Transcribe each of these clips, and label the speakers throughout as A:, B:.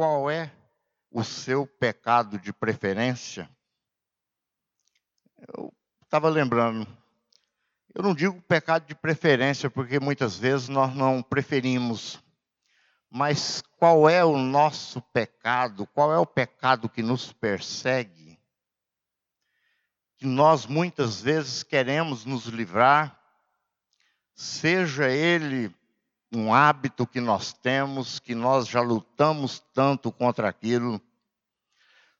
A: qual é o seu pecado de preferência? Eu estava lembrando, eu não digo pecado de preferência, porque muitas vezes nós não preferimos, mas qual é o nosso pecado? Qual é o pecado que nos persegue? Que nós muitas vezes queremos nos livrar, seja ele um hábito que nós temos, que nós já lutamos tanto contra aquilo,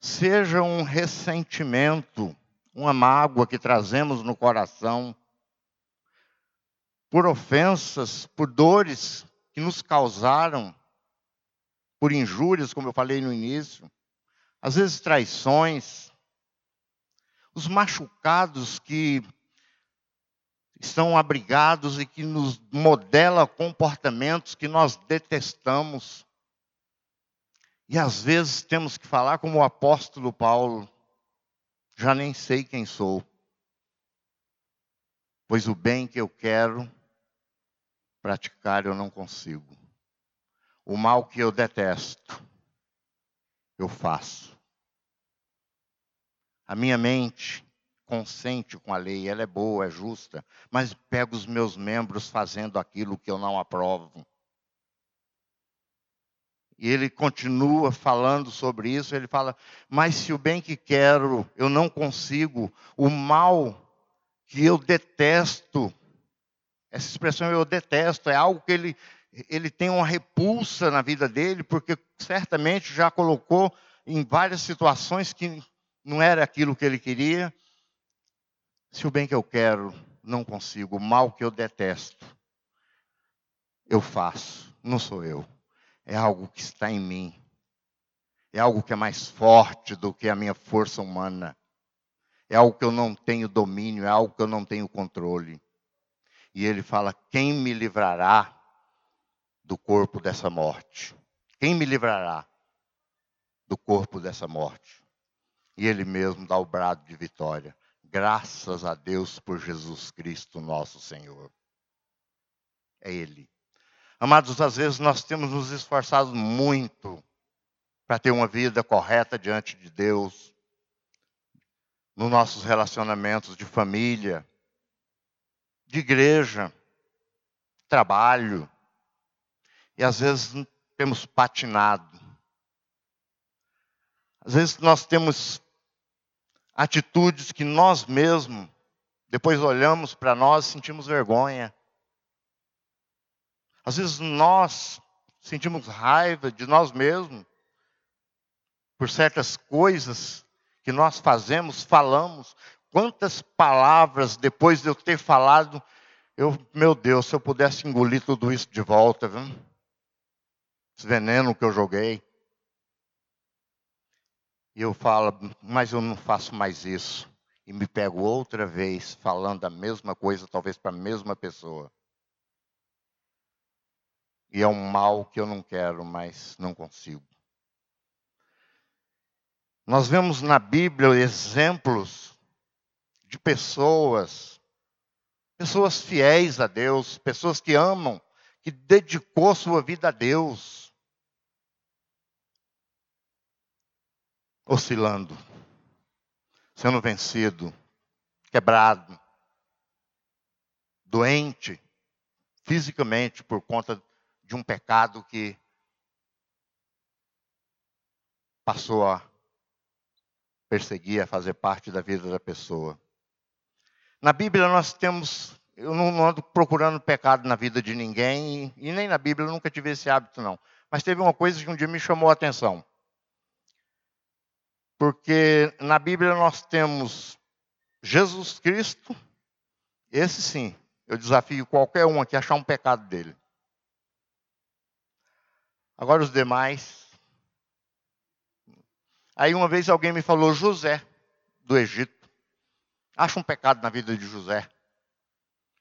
A: seja um ressentimento, uma mágoa que trazemos no coração, por ofensas, por dores que nos causaram, por injúrias, como eu falei no início, às vezes traições, os machucados que estão abrigados e que nos modela comportamentos que nós detestamos. E às vezes temos que falar como o apóstolo Paulo, já nem sei quem sou, pois o bem que eu quero praticar eu não consigo. O mal que eu detesto, eu faço. A minha mente consente com a lei, ela é boa, é justa, mas pego os meus membros fazendo aquilo que eu não aprovo. E ele continua falando sobre isso, ele fala: "Mas se o bem que quero eu não consigo, o mal que eu detesto, essa expressão eu detesto é algo que ele ele tem uma repulsa na vida dele, porque certamente já colocou em várias situações que não era aquilo que ele queria, se o bem que eu quero não consigo, o mal que eu detesto, eu faço, não sou eu. É algo que está em mim. É algo que é mais forte do que a minha força humana. É algo que eu não tenho domínio, é algo que eu não tenho controle. E ele fala: quem me livrará do corpo dessa morte? Quem me livrará do corpo dessa morte? E ele mesmo dá o brado de vitória. Graças a Deus por Jesus Cristo, nosso Senhor. É Ele. Amados, às vezes nós temos nos esforçado muito para ter uma vida correta diante de Deus, nos nossos relacionamentos de família, de igreja, trabalho, e às vezes temos patinado. Às vezes nós temos atitudes que nós mesmos, depois olhamos para nós e sentimos vergonha. Às vezes nós sentimos raiva de nós mesmos por certas coisas que nós fazemos, falamos. Quantas palavras depois de eu ter falado, eu, meu Deus, se eu pudesse engolir tudo isso de volta, viu? Esse veneno que eu joguei. E eu falo, mas eu não faço mais isso. E me pego outra vez falando a mesma coisa, talvez para a mesma pessoa. E é um mal que eu não quero, mas não consigo. Nós vemos na Bíblia exemplos de pessoas, pessoas fiéis a Deus, pessoas que amam, que dedicou sua vida a Deus. Oscilando, sendo vencido, quebrado, doente fisicamente por conta de um pecado que passou a perseguir, a fazer parte da vida da pessoa. Na Bíblia nós temos, eu não ando procurando pecado na vida de ninguém, e nem na Bíblia eu nunca tive esse hábito não. Mas teve uma coisa que um dia me chamou a atenção. Porque na Bíblia nós temos Jesus Cristo, esse sim, eu desafio qualquer um aqui a achar um pecado dele. Agora os demais. Aí uma vez alguém me falou José, do Egito. Acha um pecado na vida de José.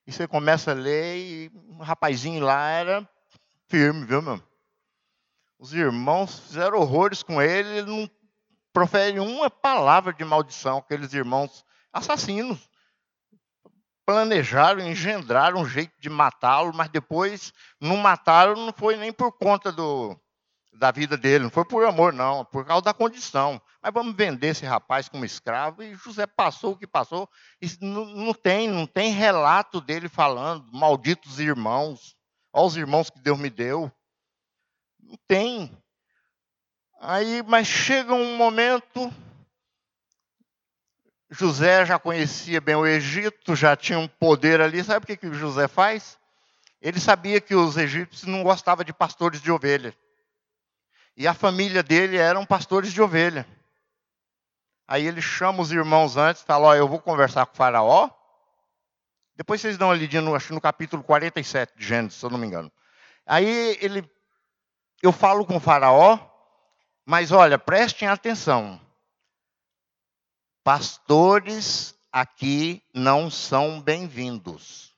A: E você começa a ler e um rapazinho lá era firme, viu, meu? Os irmãos fizeram horrores com ele, ele não profere uma palavra de maldição, aqueles irmãos assassinos. Planejaram, engendraram um jeito de matá-lo, mas depois não mataram, não foi nem por conta do, da vida dele. Não foi por amor, não, por causa da condição. Mas vamos vender esse rapaz como escravo. E José passou o que passou. Não, não tem, não tem relato dele falando, malditos irmãos. Olha os irmãos que Deus me deu. Não tem. Aí, mas chega um momento, José já conhecia bem o Egito, já tinha um poder ali. Sabe o que, que José faz? Ele sabia que os egípcios não gostavam de pastores de ovelha. E a família dele eram pastores de ovelha. Aí ele chama os irmãos antes, fala: Ó, eu vou conversar com o Faraó. Depois vocês dão no, acho, no capítulo 47 de Gênesis, se eu não me engano. Aí ele, eu falo com o Faraó, mas olha, prestem atenção. Pastores aqui não são bem-vindos.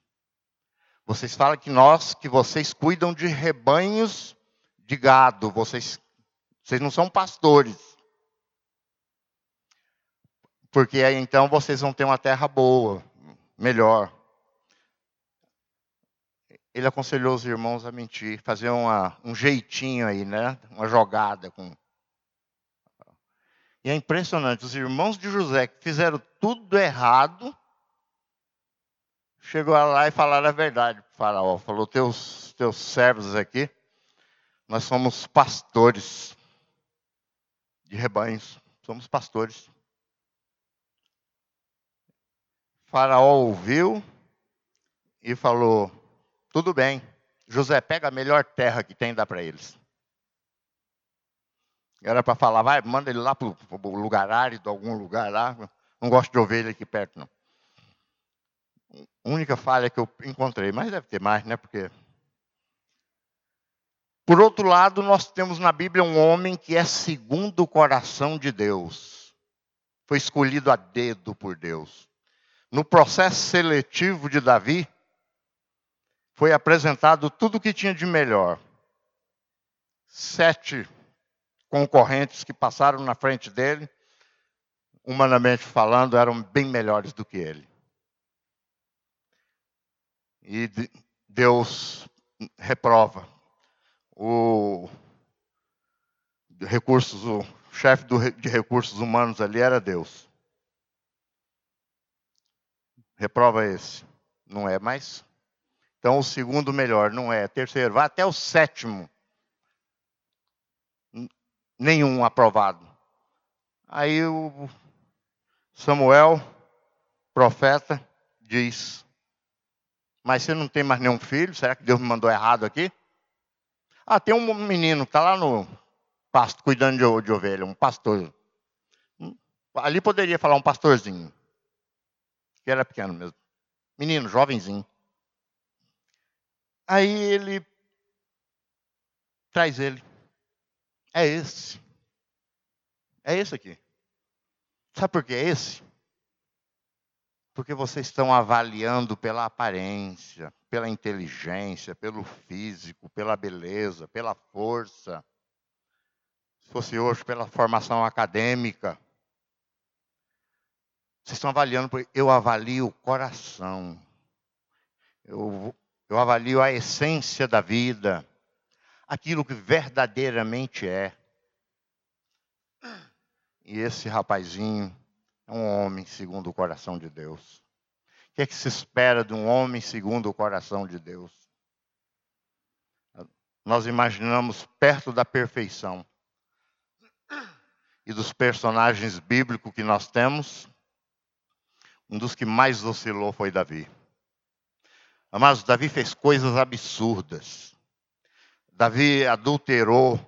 A: Vocês falam que nós, que vocês cuidam de rebanhos de gado, vocês, vocês não são pastores. Porque aí então vocês vão ter uma terra boa, melhor. Ele aconselhou os irmãos a mentir, fazer uma, um jeitinho aí, né? Uma jogada com e é impressionante, os irmãos de José que fizeram tudo errado, chegou lá e falaram a verdade para o faraó. Falou, teus, teus servos aqui, nós somos pastores de rebanhos, somos pastores. O faraó ouviu e falou, tudo bem, José, pega a melhor terra que tem e dá para eles. Era para falar, vai, manda ele lá para o lugar árido, algum lugar lá. Não gosto de ovelha aqui perto, não. A única falha que eu encontrei, mas deve ter mais, né? Porque. Por outro lado, nós temos na Bíblia um homem que é segundo o coração de Deus. Foi escolhido a dedo por Deus. No processo seletivo de Davi, foi apresentado tudo o que tinha de melhor. Sete concorrentes que passaram na frente dele, humanamente falando, eram bem melhores do que ele. E Deus reprova. O recursos, o chefe de recursos humanos ali era Deus. Reprova esse. Não é mais. Então o segundo melhor não é. Terceiro, vai até o sétimo nenhum aprovado. Aí o Samuel, profeta, diz: Mas você não tem mais nenhum filho? Será que Deus me mandou errado aqui? Ah, tem um menino que está lá no pasto, cuidando de, de ovelha, um pastor. Ali poderia falar um pastorzinho, que era pequeno mesmo. Menino, jovenzinho. Aí ele traz ele. É esse. É esse aqui. Sabe por que é esse? Porque vocês estão avaliando pela aparência, pela inteligência, pelo físico, pela beleza, pela força. Se fosse hoje, pela formação acadêmica. Vocês estão avaliando, eu avalio o coração. Eu, eu avalio a essência da vida aquilo que verdadeiramente é. E esse rapazinho é um homem segundo o coração de Deus. O que é que se espera de um homem segundo o coração de Deus? Nós imaginamos perto da perfeição e dos personagens bíblicos que nós temos, um dos que mais oscilou foi Davi. Mas Davi fez coisas absurdas. Davi adulterou,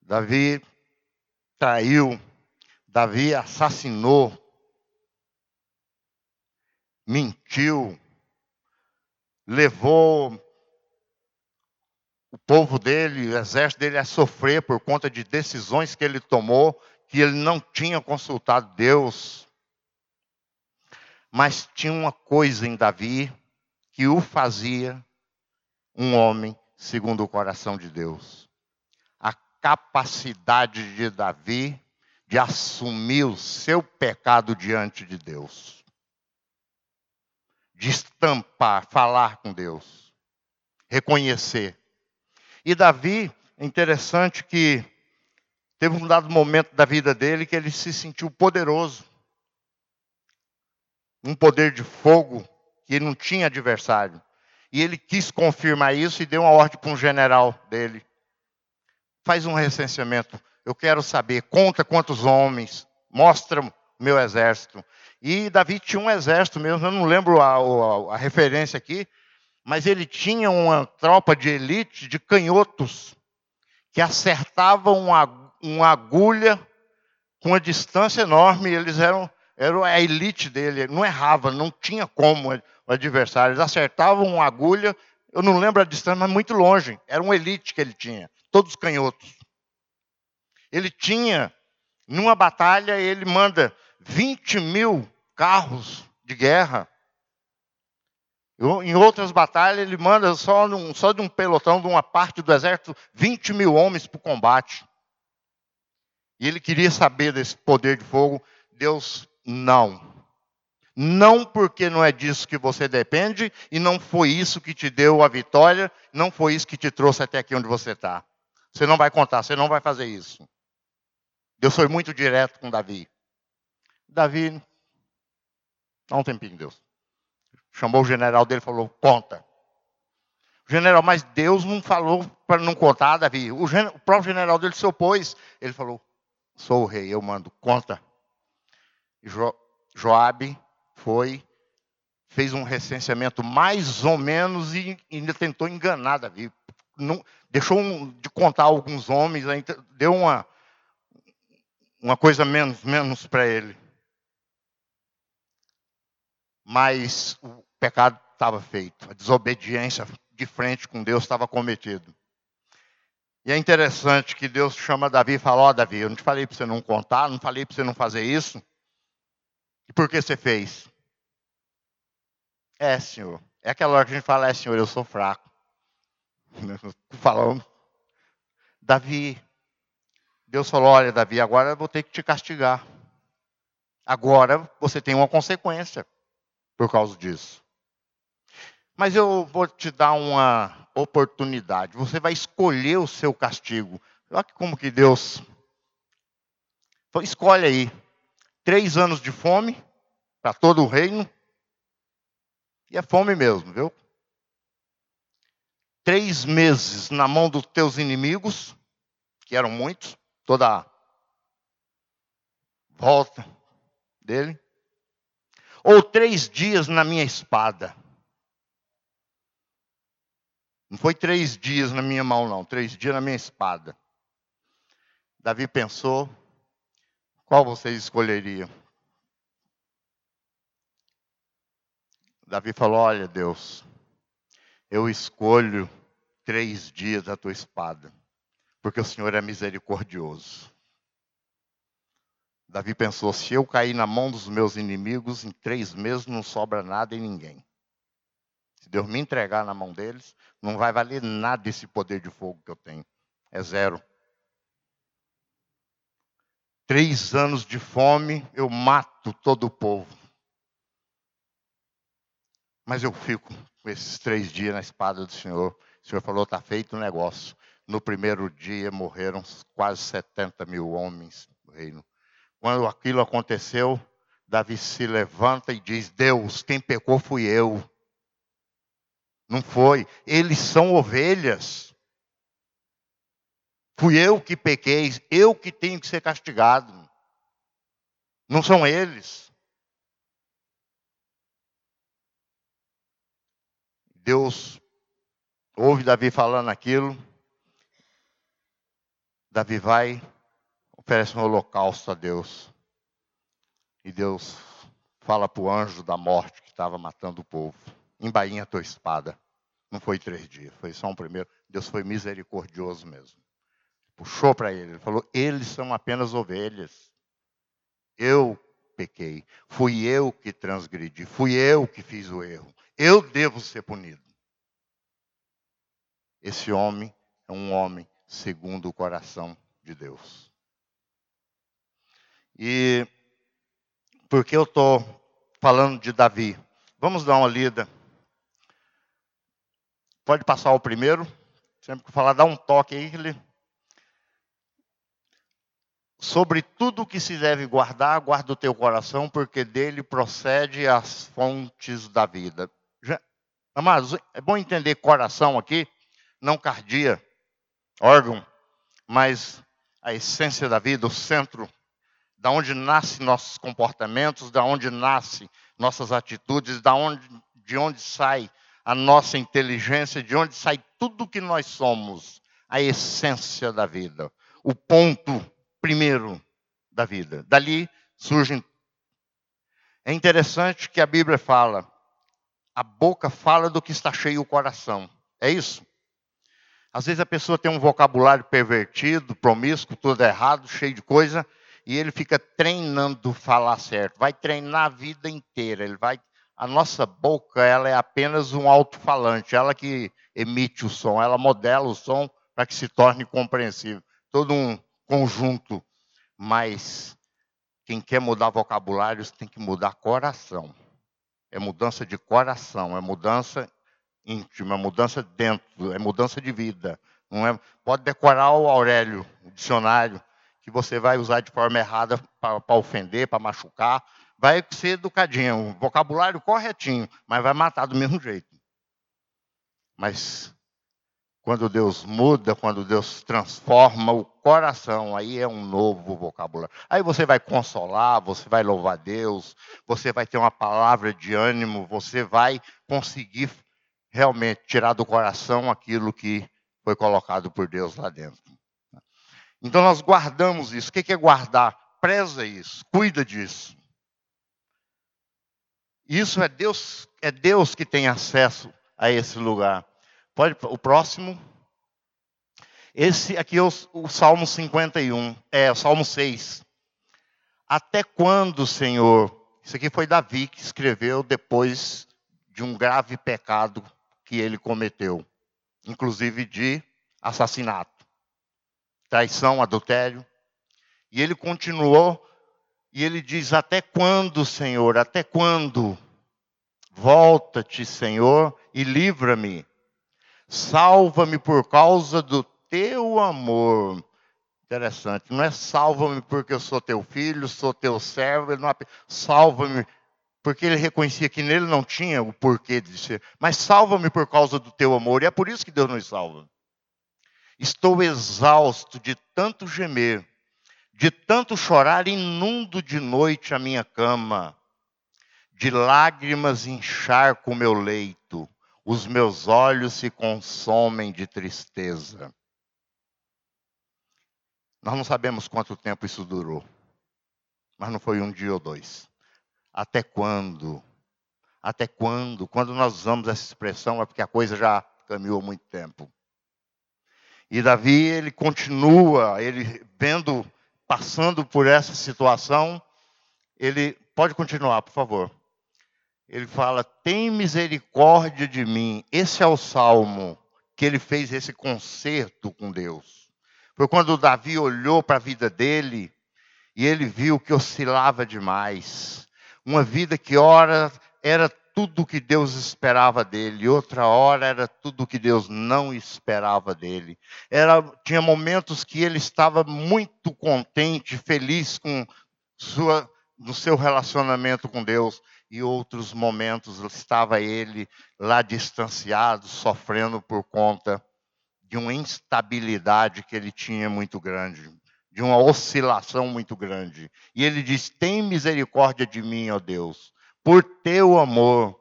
A: Davi traiu, Davi assassinou, mentiu, levou o povo dele, o exército dele a sofrer por conta de decisões que ele tomou, que ele não tinha consultado Deus. Mas tinha uma coisa em Davi que o fazia um homem segundo o coração de Deus. A capacidade de Davi de assumir o seu pecado diante de Deus. De estampar, falar com Deus. Reconhecer. E Davi, É interessante que teve um dado momento da vida dele que ele se sentiu poderoso. Um poder de fogo que não tinha adversário. E ele quis confirmar isso e deu uma ordem para um general dele. Faz um recenseamento. Eu quero saber, conta quantos homens, mostra meu exército. E Davi tinha um exército mesmo, eu não lembro a, a, a referência aqui, mas ele tinha uma tropa de elite de canhotos que acertavam uma, uma agulha com uma distância enorme. Eles eram, eram a elite dele, não errava, não tinha como o adversário. Eles acertavam uma agulha, eu não lembro a distância, mas muito longe. Era uma elite que ele tinha, todos canhotos. Ele tinha, numa batalha, ele manda 20 mil carros de guerra em outras batalhas, ele manda só, num, só de um pelotão, de uma parte do exército, 20 mil homens para o combate. E ele queria saber desse poder de fogo. Deus, não. Não porque não é disso que você depende, e não foi isso que te deu a vitória, não foi isso que te trouxe até aqui onde você está. Você não vai contar, você não vai fazer isso. Deus foi muito direto com Davi. Davi, dá um tempinho, Deus. Chamou o general dele e falou: conta. O general, mas Deus não falou para não contar, Davi. O, o, próprio general dele se opôs. Ele falou: sou o rei, eu mando, conta. Jo, Joabe foi, fez um recenseamento mais ou menos e ainda tentou enganar Davi. Não, deixou um, de contar alguns homens, deu uma, uma coisa menos, menos para ele mas o pecado estava feito, a desobediência de frente com Deus estava cometido. E é interessante que Deus chama Davi e fala: Ó, oh, Davi, eu não te falei para você não contar, não falei para você não fazer isso. E por que você fez? É, Senhor. É aquela hora que a gente fala: É, Senhor, eu sou fraco. Falando. Davi, Deus falou: Olha, Davi, agora eu vou ter que te castigar. Agora você tem uma consequência por causa disso. Mas eu vou te dar uma oportunidade. Você vai escolher o seu castigo. Olha como que Deus. Escolhe aí. Três anos de fome para todo o reino. E é fome mesmo, viu? Três meses na mão dos teus inimigos, que eram muitos, toda a volta dele ou três dias na minha espada. Não foi três dias na minha mão, não, três dias na minha espada. Davi pensou: qual vocês escolheriam? Davi falou: Olha, Deus, eu escolho três dias da tua espada, porque o Senhor é misericordioso. Davi pensou: se eu cair na mão dos meus inimigos, em três meses não sobra nada em ninguém. Se Deus me entregar na mão deles, não vai valer nada esse poder de fogo que eu tenho. É zero. Três anos de fome, eu mato todo o povo. Mas eu fico com esses três dias na espada do Senhor. O Senhor falou: está feito o negócio. No primeiro dia morreram quase 70 mil homens do reino. Quando aquilo aconteceu, Davi se levanta e diz: Deus, quem pecou fui eu. Não foi. Eles são ovelhas. Fui eu que pequei, eu que tenho que ser castigado. Não são eles. Deus ouve Davi falando aquilo. Davi vai oferece um holocausto a Deus. E Deus fala para o anjo da morte que estava matando o povo: embainha a tua espada. Não foi três dias, foi só um primeiro. Deus foi misericordioso mesmo. Puxou para ele, ele falou: eles são apenas ovelhas. Eu pequei, fui eu que transgredi, fui eu que fiz o erro. Eu devo ser punido. Esse homem é um homem segundo o coração de Deus. E por que eu estou falando de Davi? Vamos dar uma lida. Pode passar o primeiro. Sempre que falar, dá um toque aí, ele Sobre tudo que se deve guardar, guarda o teu coração, porque dele procede as fontes da vida. Amados, é bom entender coração aqui, não cardia, órgão, mas a essência da vida, o centro, da onde nascem nossos comportamentos, da onde nascem nossas atitudes, da onde, de onde sai a nossa inteligência, de onde sai tudo que nós somos, a essência da vida, o ponto primeiro da vida. Dali surgem. É interessante que a Bíblia fala, a boca fala do que está cheio o coração. É isso? Às vezes a pessoa tem um vocabulário pervertido, promíscuo, tudo errado, cheio de coisa, e ele fica treinando falar certo. Vai treinar a vida inteira. Ele vai. A nossa boca, ela é apenas um alto-falante. Ela que emite o som, ela modela o som para que se torne compreensível. Todo um conjunto. Mas quem quer mudar vocabulários tem que mudar coração. É mudança de coração, é mudança íntima, é mudança dentro, é mudança de vida. Não é, pode decorar o Aurélio, o dicionário, que você vai usar de forma errada para ofender, para machucar. Vai ser educadinho, vocabulário corretinho, mas vai matar do mesmo jeito. Mas quando Deus muda, quando Deus transforma o coração, aí é um novo vocabulário. Aí você vai consolar, você vai louvar Deus, você vai ter uma palavra de ânimo, você vai conseguir realmente tirar do coração aquilo que foi colocado por Deus lá dentro. Então nós guardamos isso. O que é guardar? Preza isso, cuida disso. Isso é Deus, é Deus que tem acesso a esse lugar. Pode, o próximo. Esse aqui é o, o Salmo 51, é o Salmo 6. Até quando, Senhor? Isso aqui foi Davi que escreveu depois de um grave pecado que ele cometeu, inclusive de assassinato, traição, adultério. E ele continuou e ele diz: Até quando, Senhor? Até quando? Volta-te, Senhor, e livra-me Salva-me por causa do teu amor. Interessante, não é salva-me porque eu sou teu filho, sou teu servo, ele não salva-me porque ele reconhecia que nele não tinha o porquê de ser, mas salva-me por causa do teu amor, e é por isso que Deus nos salva. Estou exausto de tanto gemer, de tanto chorar, inundo de noite a minha cama, de lágrimas encharco o meu leito os meus olhos se consomem de tristeza. Nós não sabemos quanto tempo isso durou, mas não foi um dia ou dois. Até quando? Até quando? Quando nós usamos essa expressão é porque a coisa já caminhou muito tempo. E Davi, ele continua, ele vendo, passando por essa situação, ele pode continuar, por favor ele fala: Tem misericórdia de mim. Esse é o salmo que ele fez esse concerto com Deus. Foi quando Davi olhou para a vida dele e ele viu que oscilava demais. Uma vida que, ora, era tudo que Deus esperava dele, outra hora era tudo que Deus não esperava dele. Era, tinha momentos que ele estava muito contente, feliz com sua, no seu relacionamento com Deus, e outros momentos estava ele lá distanciado, sofrendo por conta de uma instabilidade que ele tinha muito grande, de uma oscilação muito grande. E ele diz: Tem misericórdia de mim, ó Deus, por teu amor,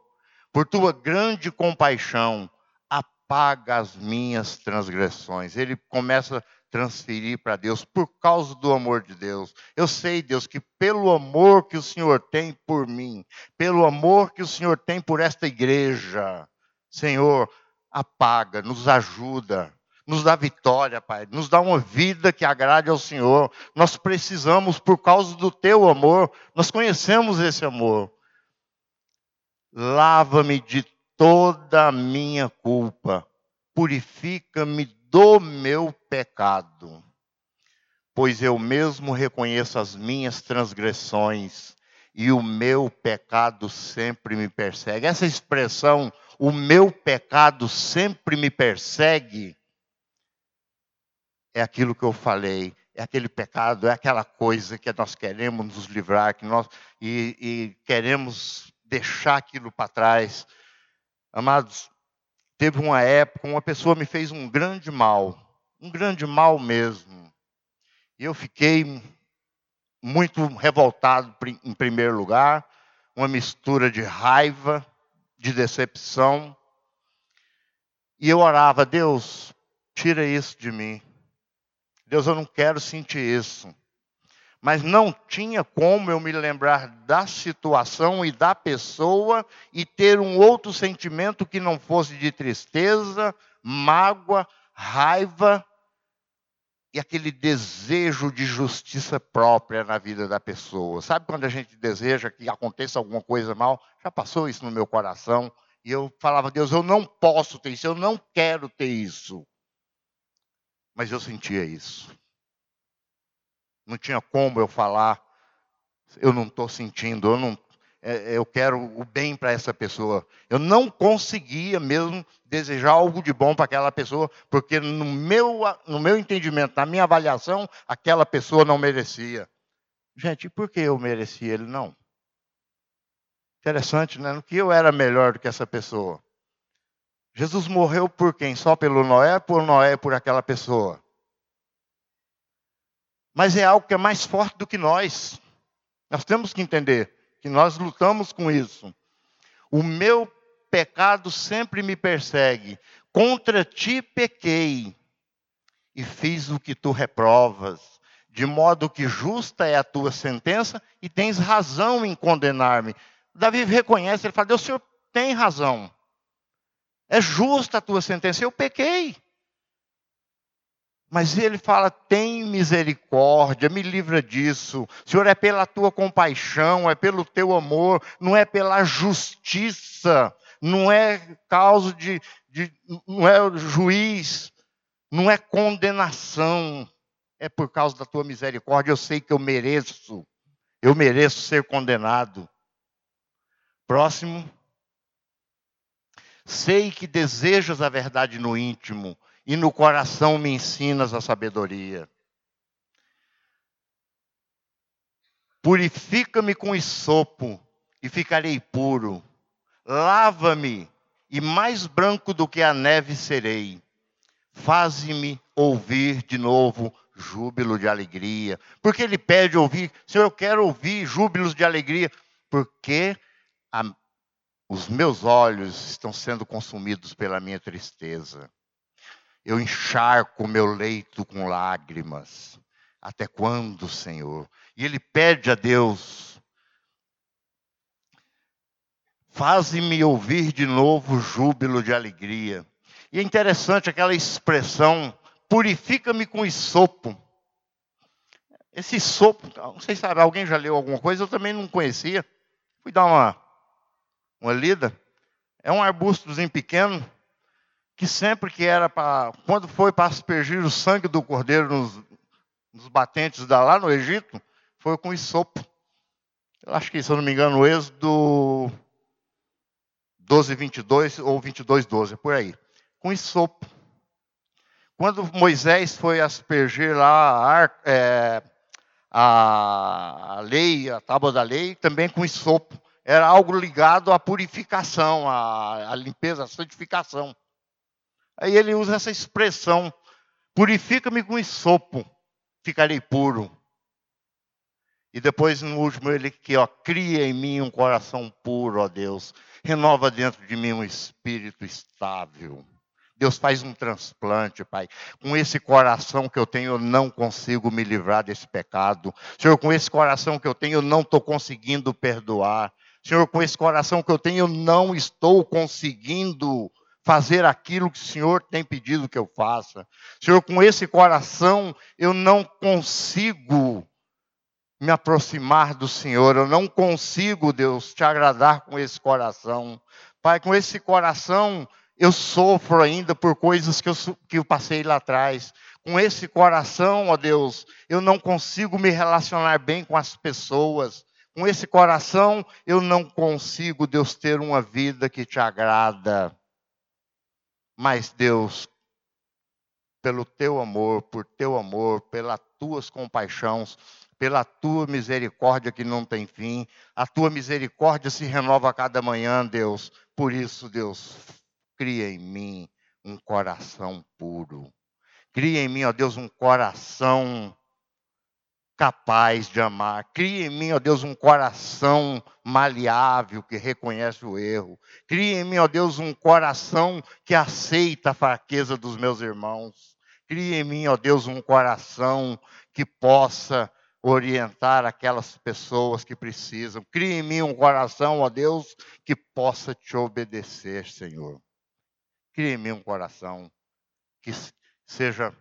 A: por tua grande compaixão, apaga as minhas transgressões. Ele começa transferir para Deus por causa do amor de Deus. Eu sei, Deus, que pelo amor que o Senhor tem por mim, pelo amor que o Senhor tem por esta igreja, Senhor, apaga, nos ajuda, nos dá vitória, Pai, nos dá uma vida que agrade ao Senhor. Nós precisamos, por causa do teu amor, nós conhecemos esse amor. Lava-me de toda a minha culpa, purifica-me do meu pecado, pois eu mesmo reconheço as minhas transgressões e o meu pecado sempre me persegue. Essa expressão, o meu pecado sempre me persegue, é aquilo que eu falei. é aquele pecado, é aquela coisa que nós queremos nos livrar, que nós e, e queremos deixar aquilo para trás. Amados, teve uma época, uma pessoa me fez um grande mal, um grande mal mesmo. E eu fiquei muito revoltado em primeiro lugar, uma mistura de raiva, de decepção. E eu orava, Deus, tira isso de mim. Deus, eu não quero sentir isso. Mas não tinha como eu me lembrar da situação e da pessoa e ter um outro sentimento que não fosse de tristeza, mágoa, raiva e aquele desejo de justiça própria na vida da pessoa. Sabe quando a gente deseja que aconteça alguma coisa mal? Já passou isso no meu coração. E eu falava, Deus, eu não posso ter isso, eu não quero ter isso. Mas eu sentia isso. Não tinha como eu falar, eu não estou sentindo, eu não, é, eu quero o bem para essa pessoa. Eu não conseguia mesmo desejar algo de bom para aquela pessoa, porque no meu, no meu entendimento, na minha avaliação, aquela pessoa não merecia. Gente, por que eu merecia ele não? Interessante, né? No que eu era melhor do que essa pessoa. Jesus morreu por quem? Só pelo Noé, por Noé, por aquela pessoa. Mas é algo que é mais forte do que nós. Nós temos que entender que nós lutamos com isso. O meu pecado sempre me persegue. Contra ti pequei e fiz o que tu reprovas, de modo que justa é a tua sentença e tens razão em condenar-me. Davi reconhece, ele fala: Deus, o senhor tem razão. É justa a tua sentença. Eu pequei. Mas ele fala: tem misericórdia, me livra disso. Senhor, é pela tua compaixão, é pelo teu amor, não é pela justiça, não é causa de, de não é juiz, não é condenação, é por causa da tua misericórdia. Eu sei que eu mereço, eu mereço ser condenado. Próximo. Sei que desejas a verdade no íntimo e no coração me ensinas a sabedoria. Purifica-me com esopo e ficarei puro. Lava-me e mais branco do que a neve serei. Faze-me ouvir de novo júbilo de alegria. Porque ele pede ouvir, Senhor, eu quero ouvir júbilos de alegria, porque a, os meus olhos estão sendo consumidos pela minha tristeza. Eu encharco o meu leito com lágrimas. Até quando, Senhor? E ele pede a Deus: Faze-me ouvir de novo júbilo de alegria. E é interessante aquela expressão: purifica-me com isopo. Esse sopo, não sei se alguém já leu alguma coisa, eu também não conhecia. Fui dar uma, uma lida. É um arbustozinho pequeno, que sempre que era para. Quando foi para aspergir o sangue do cordeiro nos, nos batentes da, lá no Egito, foi com isopo. Eu acho que, se eu não me engano, o Êxodo 12, 22 ou 22, 12, é por aí. Com isopo. Quando Moisés foi aspergir lá a, é, a lei, a tábua da lei, também com isopo. Era algo ligado à purificação, à, à limpeza, à santificação. Aí ele usa essa expressão: purifica-me com sopo, ficarei puro. E depois, no último, ele que ó, cria em mim um coração puro, ó Deus. Renova dentro de mim um espírito estável. Deus faz um transplante, Pai. Com esse coração que eu tenho, eu não consigo me livrar desse pecado. Senhor, com esse coração que eu tenho, eu não estou conseguindo perdoar. Senhor, com esse coração que eu tenho, eu não estou conseguindo fazer aquilo que o Senhor tem pedido que eu faça. Senhor, com esse coração eu não consigo me aproximar do Senhor, eu não consigo, Deus, te agradar com esse coração. Pai, com esse coração eu sofro ainda por coisas que eu, que eu passei lá atrás. Com esse coração, ó Deus, eu não consigo me relacionar bem com as pessoas. Com esse coração, eu não consigo, Deus, ter uma vida que te agrada. Mas Deus, pelo teu amor, por teu amor, pelas tuas compaixões, pela tua misericórdia que não tem fim. A tua misericórdia se renova a cada manhã, Deus. Por isso, Deus, cria em mim um coração puro. Cria em mim, ó Deus, um coração capaz de amar. Cria em mim, ó Deus, um coração maleável que reconhece o erro. Cria em mim, ó Deus, um coração que aceita a fraqueza dos meus irmãos. Cria em mim, ó Deus, um coração que possa orientar aquelas pessoas que precisam. Cria em mim um coração, ó Deus, que possa te obedecer, Senhor. Cria em mim um coração que seja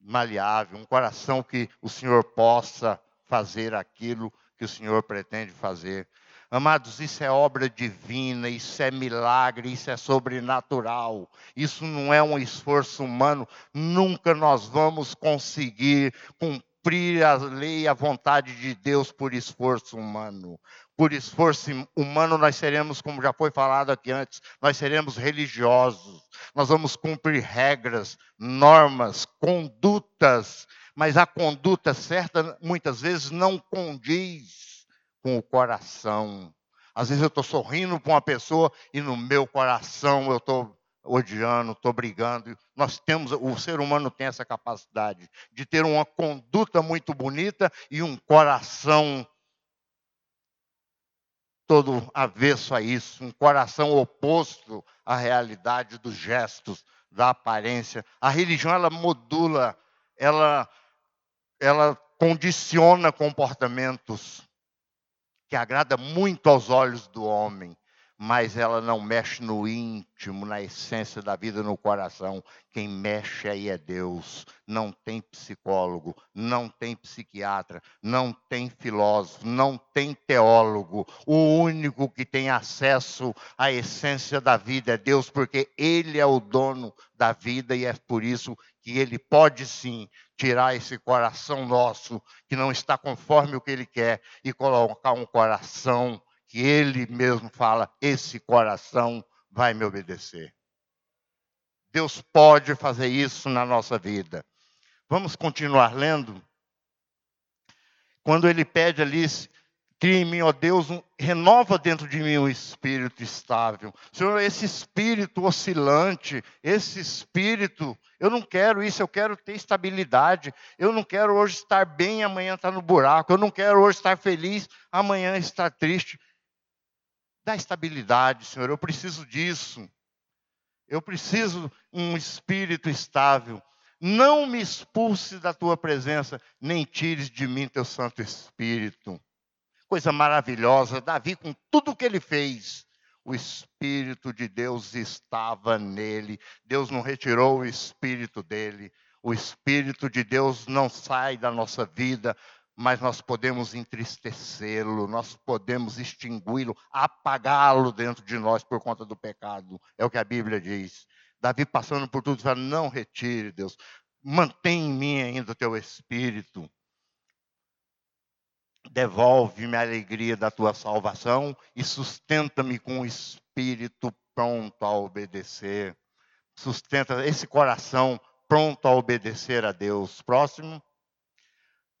A: maleável, um coração que o Senhor possa fazer aquilo que o Senhor pretende fazer. Amados, isso é obra divina, isso é milagre, isso é sobrenatural. Isso não é um esforço humano. Nunca nós vamos conseguir cumprir a lei e a vontade de Deus por esforço humano por esforço humano, nós seremos, como já foi falado aqui antes, nós seremos religiosos. Nós vamos cumprir regras, normas, condutas, mas a conduta certa muitas vezes não condiz com o coração. Às vezes eu estou sorrindo para uma pessoa e no meu coração eu estou odiando, estou brigando. Nós temos, o ser humano tem essa capacidade de ter uma conduta muito bonita e um coração todo avesso a isso, um coração oposto à realidade dos gestos, da aparência. A religião ela modula, ela ela condiciona comportamentos que agrada muito aos olhos do homem, mas ela não mexe no íntimo, na essência da vida, no coração. Quem mexe aí é Deus. Não tem psicólogo, não tem psiquiatra, não tem filósofo, não tem teólogo. O único que tem acesso à essência da vida é Deus, porque Ele é o dono da vida e é por isso que Ele pode sim tirar esse coração nosso que não está conforme o que Ele quer e colocar um coração que ele mesmo fala: esse coração vai me obedecer. Deus pode fazer isso na nossa vida. Vamos continuar lendo? Quando ele pede ali, cria em mim, ó Deus, um, renova dentro de mim um espírito estável. Senhor, esse espírito oscilante, esse espírito, eu não quero isso, eu quero ter estabilidade. Eu não quero hoje estar bem, amanhã estar no buraco. Eu não quero hoje estar feliz, amanhã estar triste. Dá estabilidade, Senhor. Eu preciso disso. Eu preciso um espírito estável. Não me expulse da tua presença, nem tires de mim teu Santo Espírito. Coisa maravilhosa, Davi, com tudo que ele fez, o Espírito de Deus estava nele. Deus não retirou o Espírito dele. O Espírito de Deus não sai da nossa vida mas nós podemos entristecê-lo, nós podemos extingui-lo, apagá-lo dentro de nós por conta do pecado. É o que a Bíblia diz. Davi passando por tudo, fala: não retire, Deus, mantém em mim ainda o teu espírito. Devolve-me a alegria da tua salvação e sustenta-me com o espírito pronto a obedecer. Sustenta esse coração pronto a obedecer a Deus. Próximo.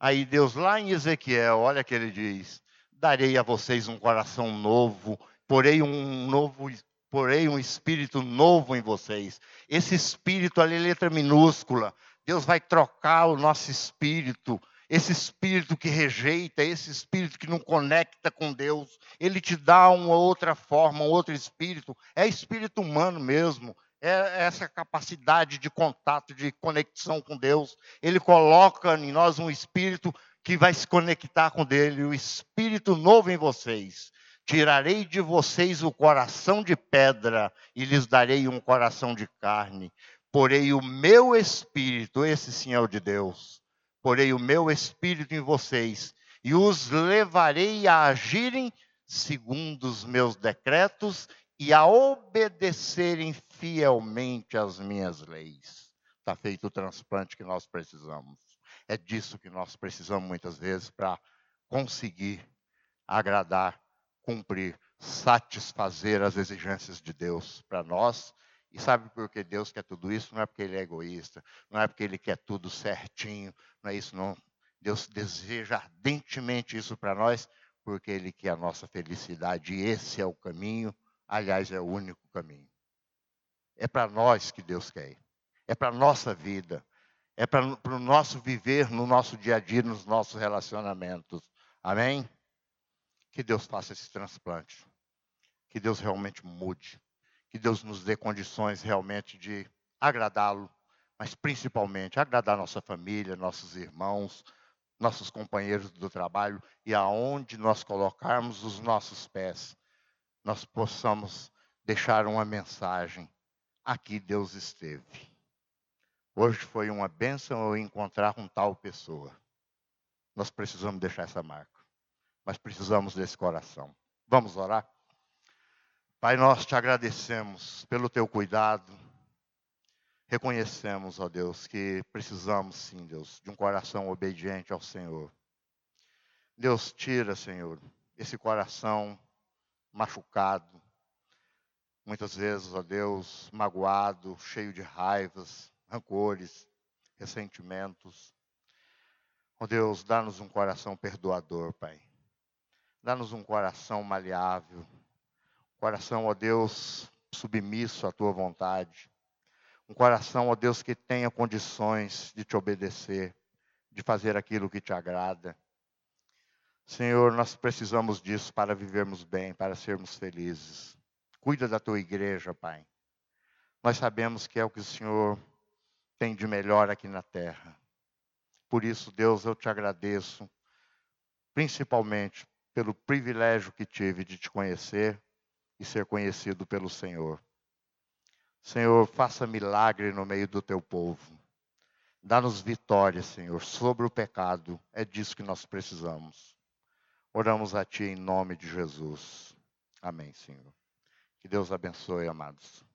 A: Aí Deus, lá em Ezequiel, olha que ele diz: Darei a vocês um coração novo, porei um novo, porei um espírito novo em vocês. Esse espírito ali, letra minúscula. Deus vai trocar o nosso espírito. Esse espírito que rejeita, esse espírito que não conecta com Deus, ele te dá uma outra forma, um outro espírito. É espírito humano mesmo é essa capacidade de contato, de conexão com Deus. Ele coloca em nós um espírito que vai se conectar com Ele, o espírito novo em vocês. Tirarei de vocês o coração de pedra e lhes darei um coração de carne. Porei o meu espírito, esse sim é o de Deus, porei o meu espírito em vocês e os levarei a agirem segundo os meus decretos e a obedecerem fielmente às minhas leis. Está feito o transplante que nós precisamos. É disso que nós precisamos muitas vezes para conseguir agradar, cumprir, satisfazer as exigências de Deus para nós E sabe por que Deus quer tudo isso? Não é porque Ele é egoísta, não é porque Ele quer tudo certinho, não é isso não. Deus deseja ardentemente isso para nós, porque Ele quer a nossa felicidade. E esse é o caminho, aliás, é o único caminho. É para nós que Deus quer. É para a nossa vida. É para o nosso viver no nosso dia a dia, nos nossos relacionamentos. Amém? Que Deus faça esse transplante. Que Deus realmente mude. Que Deus nos dê condições realmente de agradá-lo, mas principalmente agradar nossa família, nossos irmãos, nossos companheiros do trabalho e aonde nós colocarmos os nossos pés, nós possamos deixar uma mensagem. Aqui Deus esteve. Hoje foi uma bênção eu encontrar com tal pessoa. Nós precisamos deixar essa marca. Mas precisamos desse coração. Vamos orar? Pai, nós te agradecemos pelo teu cuidado. Reconhecemos, ó Deus, que precisamos sim, Deus, de um coração obediente ao Senhor. Deus, tira, Senhor, esse coração machucado, muitas vezes, ó Deus, magoado, cheio de raivas, rancores, ressentimentos. Ó Deus, dá-nos um coração perdoador, Pai. Dá-nos um coração maleável. Coração, ó Deus, submisso à tua vontade. Um coração, ó Deus, que tenha condições de te obedecer, de fazer aquilo que te agrada. Senhor, nós precisamos disso para vivermos bem, para sermos felizes. Cuida da tua igreja, Pai. Nós sabemos que é o que o Senhor tem de melhor aqui na terra. Por isso, Deus, eu te agradeço, principalmente pelo privilégio que tive de te conhecer e ser conhecido pelo Senhor. Senhor, faça milagre no meio do teu povo. Dá-nos vitória, Senhor, sobre o pecado. É disso que nós precisamos. Oramos a Ti em nome de Jesus. Amém, Senhor. Que Deus abençoe, amados.